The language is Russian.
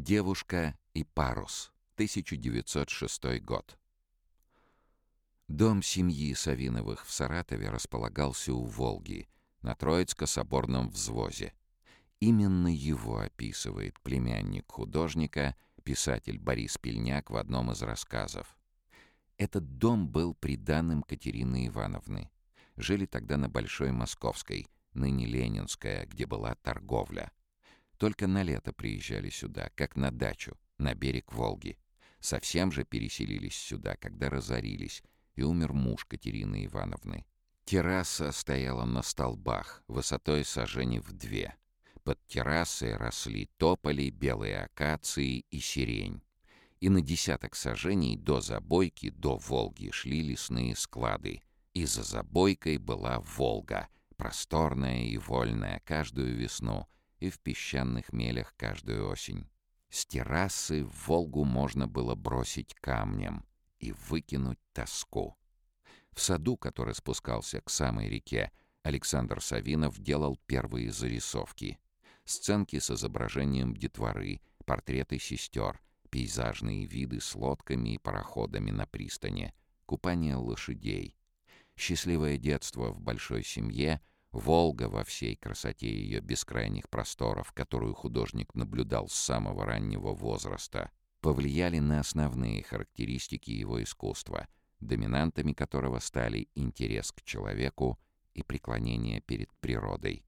Девушка и парус. 1906 год. Дом семьи Савиновых в Саратове располагался у Волги, на Троицко-соборном взвозе. Именно его описывает племянник художника, писатель Борис Пельняк в одном из рассказов. Этот дом был приданным Катерины Ивановны. Жили тогда на Большой Московской, ныне Ленинская, где была торговля. Только на лето приезжали сюда, как на дачу, на берег Волги. Совсем же переселились сюда, когда разорились, и умер муж Катерины Ивановны. Терраса стояла на столбах, высотой сажени в две. Под террасой росли тополи, белые акации и сирень. И на десяток сажений до забойки, до Волги шли лесные склады. И за забойкой была Волга, просторная и вольная каждую весну — и в песчаных мелях каждую осень. С террасы в Волгу можно было бросить камнем и выкинуть тоску. В саду, который спускался к самой реке, Александр Савинов делал первые зарисовки. Сценки с изображением детворы, портреты сестер, пейзажные виды с лодками и пароходами на пристани, купание лошадей. Счастливое детство в большой семье — Волга во всей красоте ее бескрайних просторов, которую художник наблюдал с самого раннего возраста, повлияли на основные характеристики его искусства, доминантами которого стали интерес к человеку и преклонение перед природой.